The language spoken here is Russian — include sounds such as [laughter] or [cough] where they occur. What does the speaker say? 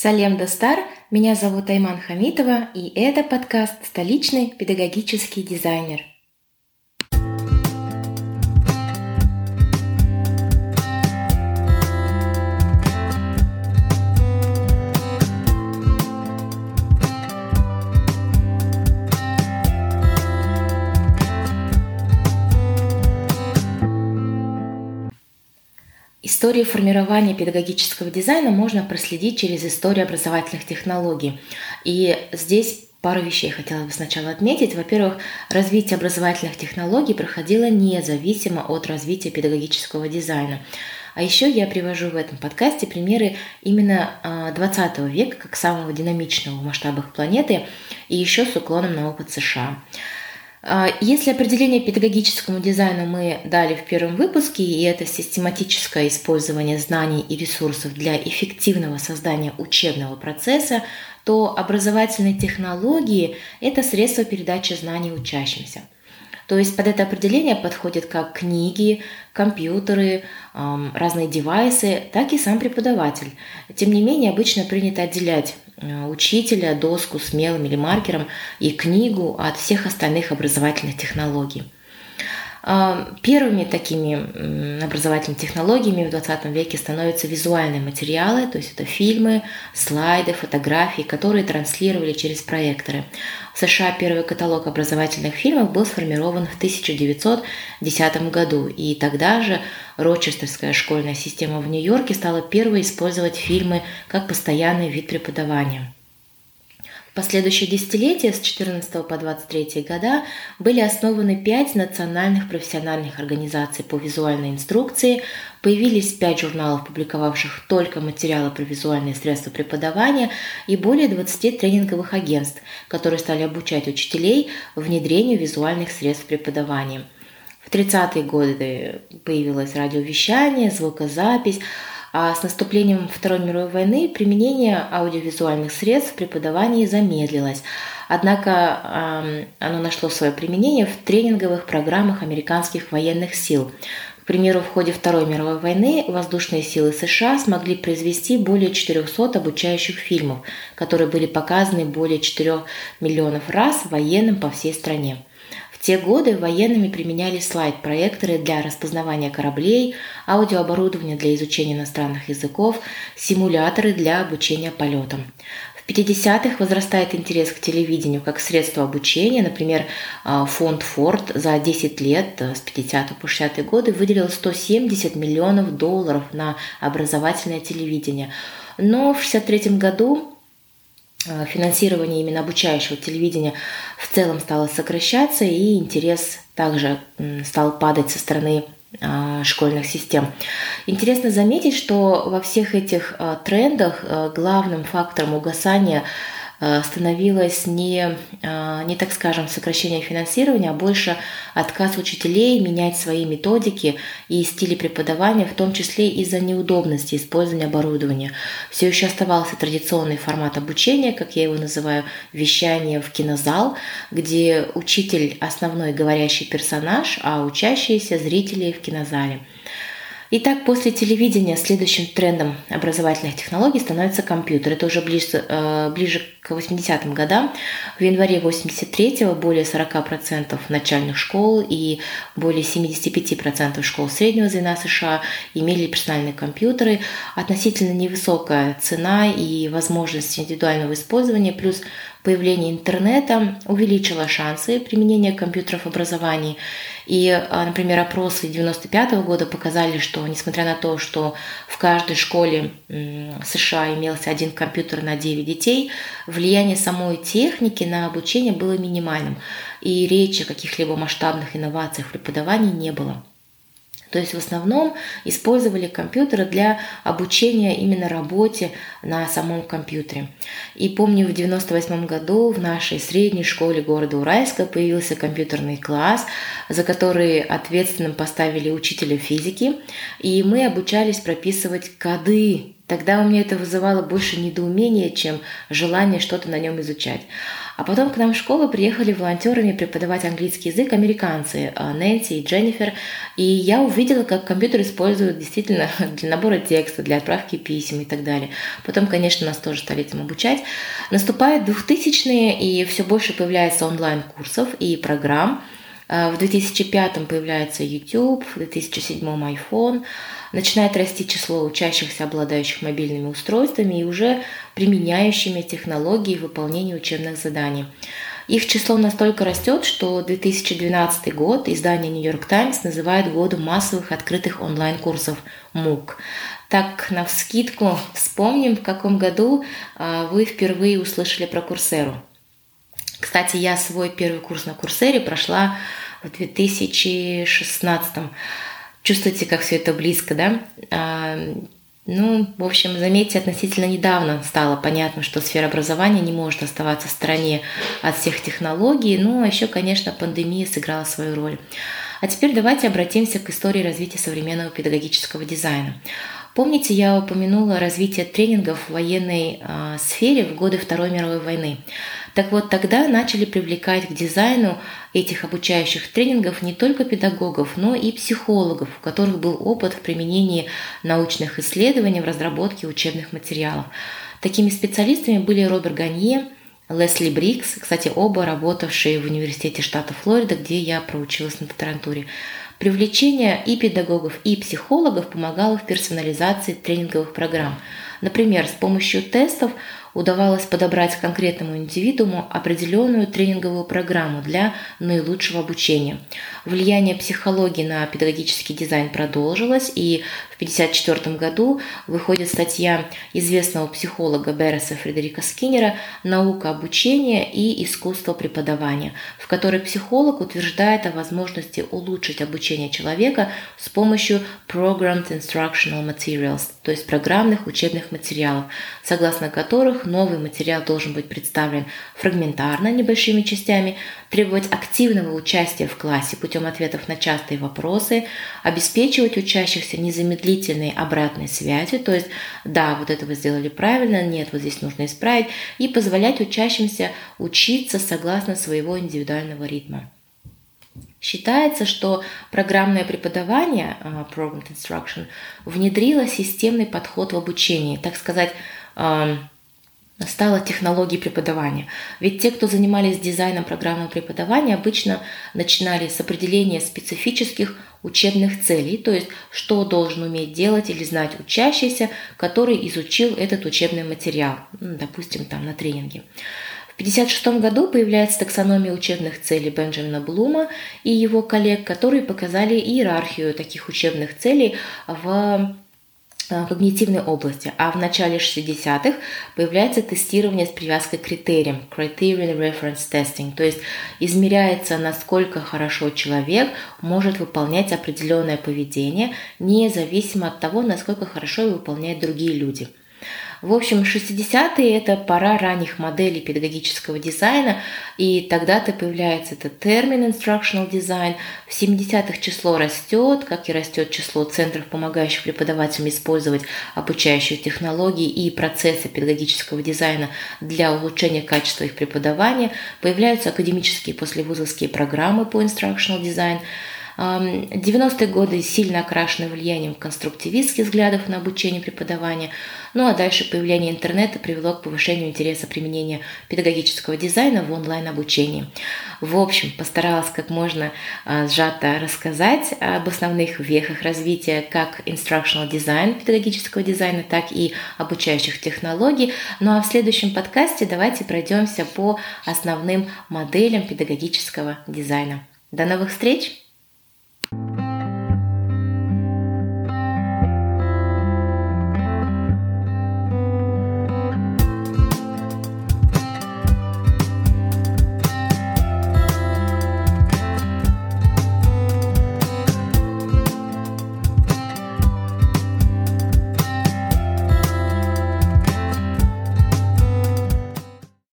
Салем Достар, меня зовут Айман Хамитова, и это подкаст «Столичный педагогический дизайнер». Историю формирования педагогического дизайна можно проследить через историю образовательных технологий. И здесь пару вещей хотела бы сначала отметить. Во-первых, развитие образовательных технологий проходило независимо от развития педагогического дизайна. А еще я привожу в этом подкасте примеры именно 20 а, века как самого динамичного в масштабах планеты и еще с уклоном на опыт США. А, если определение педагогическому дизайну мы дали в первом выпуске, и это систематическое использование знаний и ресурсов для эффективного создания учебного процесса, то образовательные технологии – это средство передачи знаний учащимся – то есть под это определение подходят как книги, компьютеры, разные девайсы, так и сам преподаватель. Тем не менее, обычно принято отделять э, учителя, доску с мелом или маркером и книгу от всех остальных образовательных технологий. А, первыми такими образовательными технологиями в 20 веке становятся визуальные материалы, то есть это фильмы, слайды, фотографии, которые транслировали через проекторы. В США первый каталог образовательных фильмов был сформирован в 1910 году, и тогда же Рочестерская школьная система в Нью-Йорке стала первой использовать фильмы как постоянный вид преподавания последующие десятилетия с 14 по 23 года были основаны пять национальных профессиональных организаций по визуальной инструкции, появились пять журналов, публиковавших только материалы про визуальные средства преподавания и более 20 тренинговых агентств, которые стали обучать учителей внедрению визуальных средств преподавания. В 30-е годы появилось радиовещание, звукозапись, а с наступлением Второй мировой войны применение аудиовизуальных средств в преподавании замедлилось. Однако оно нашло свое применение в тренинговых программах американских военных сил. К примеру, в ходе Второй мировой войны воздушные силы США смогли произвести более 400 обучающих фильмов, которые были показаны более 4 миллионов раз военным по всей стране. Те годы военными применяли слайд-проекторы для распознавания кораблей, аудиооборудование для изучения иностранных языков, симуляторы для обучения полетам. В 50-х возрастает интерес к телевидению как средство обучения. Например, а, фонд Форд за 10 лет, э, с 50 по 60 годы, выделил 170 миллионов долларов на образовательное телевидение. Но в 1963 году финансирование именно обучающего телевидения в целом стало сокращаться, и интерес также стал падать со стороны э, школьных систем. Интересно заметить, что во всех этих э, трендах главным фактором угасания Э, становилось не, э, не, так скажем, сокращение финансирования, а больше отказ учителей менять свои методики и стили преподавания, в том числе из-за неудобности использования оборудования. Все еще оставался традиционный формат обучения, как я его называю, вещание в кинозал, где учитель основной говорящий персонаж, а учащиеся зрители в кинозале. Итак, после телевидения следующим трендом образовательных технологий становится компьютер. Это уже ближе, э, ближе к 80-м годам. В январе 83-го более 40% начальных школ и более 75% школ среднего звена США имели персональные компьютеры. Относительно невысокая цена и возможность индивидуального использования, плюс появление интернета увеличило шансы применения компьютеров в образовании. И, а, например, опросы 1995 года показали, что несмотря на то, что в каждой школе США имелся один компьютер на 9 детей, влияние самой техники на обучение было минимальным, и речи о каких-либо масштабных инновациях в преподавании не было. То есть в основном использовали компьютеры для обучения именно работе на самом компьютере. И помню, в 98 году в нашей средней школе города Уральска появился компьютерный класс, за который ответственным поставили учителя физики, и мы обучались прописывать коды Тогда у меня это вызывало больше недоумения, чем желание что-то на нем изучать. А потом к нам в школу приехали волонтерами преподавать английский язык американцы э, Нэнси и Дженнифер, и я увидела, как компьютер используют действительно [laughs] для набора текста, для отправки писем и так далее. Потом, конечно, нас тоже стали этим обучать. Наступают 2000-е, и все больше появляется онлайн-курсов и программ. Э, в 2005 появляется YouTube, в 2007 iPhone – начинает расти число учащихся, обладающих мобильными устройствами и уже применяющими технологии выполнения учебных заданий. Их число настолько растет, что 2012 год издание New York Times называет годом массовых открытых онлайн-курсов МУК. Так, на вскидку вспомним, в каком году а, вы впервые услышали про Курсеру. Кстати, я свой первый курс на Курсере прошла в 2016 Чувствуете, как все это близко, да? А, ну, в общем, заметьте, относительно недавно стало понятно, что сфера образования не может оставаться в стороне от всех технологий, ну, а еще, конечно, пандемия сыграла свою роль. А теперь давайте обратимся к истории развития современного педагогического дизайна. Помните, я упомянула развитие тренингов в военной э, сфере в годы Второй мировой войны. Так вот, тогда начали привлекать к дизайну этих обучающих тренингов не только педагогов, но и психологов, у которых был опыт в применении научных исследований в разработке учебных материалов. Такими специалистами были Роберт Ганье, Лесли Брикс, кстати, оба работавшие в университете штата Флорида, где я проучилась на докторантуре. Привлечение и педагогов, и психологов помогало в персонализации тренинговых программ. Например, с помощью тестов удавалось подобрать конкретному индивидууму определенную тренинговую программу для наилучшего обучения. Влияние психологии на педагогический дизайн продолжилось, и 1954 году выходит статья известного психолога Берреса Фредерика Скиннера «Наука обучения и искусство преподавания», в которой психолог утверждает о возможности улучшить обучение человека с помощью Programmed Instructional Materials, то есть программных учебных материалов, согласно которых новый материал должен быть представлен фрагментарно, небольшими частями, требовать активного участия в классе путем ответов на частые вопросы, обеспечивать учащихся незамедлительной обратной связи, то есть да, вот это вы сделали правильно, нет, вот здесь нужно исправить, и позволять учащимся учиться согласно своего индивидуального ритма. Считается, что программное преподавание, uh, Programmed Instruction, внедрило системный подход в обучении, так сказать, стала технологией преподавания. Ведь те, кто занимались дизайном программы преподавания, обычно начинали с определения специфических учебных целей, то есть что должен уметь делать или знать учащийся, который изучил этот учебный материал, ну, допустим, там на тренинге. В 1956 году появляется таксономия учебных целей Бенджамина Блума и его коллег, которые показали иерархию таких учебных целей в когнитивной области, а в начале 60-х появляется тестирование с привязкой к критериям, Criterion Reference Testing, то есть измеряется, насколько хорошо человек может выполнять определенное поведение, независимо от того, насколько хорошо его выполняют другие люди – в общем, 60-е – это пора ранних моделей педагогического дизайна, и тогда-то появляется этот термин instructional design. В 70-х число растет, как и растет число центров, помогающих преподавателям использовать обучающие технологии и процессы педагогического дизайна для улучшения качества их преподавания. Появляются академические послевузовские программы по instructional design – 90-е годы сильно окрашены влиянием конструктивистских взглядов на обучение и преподавание. Ну а дальше появление интернета привело к повышению интереса применения педагогического дизайна в онлайн-обучении. В общем, постаралась как можно а, сжато рассказать об основных вехах развития как instructional design педагогического дизайна, так и обучающих технологий. Ну а в следующем подкасте давайте пройдемся по основным моделям педагогического дизайна. До новых встреч!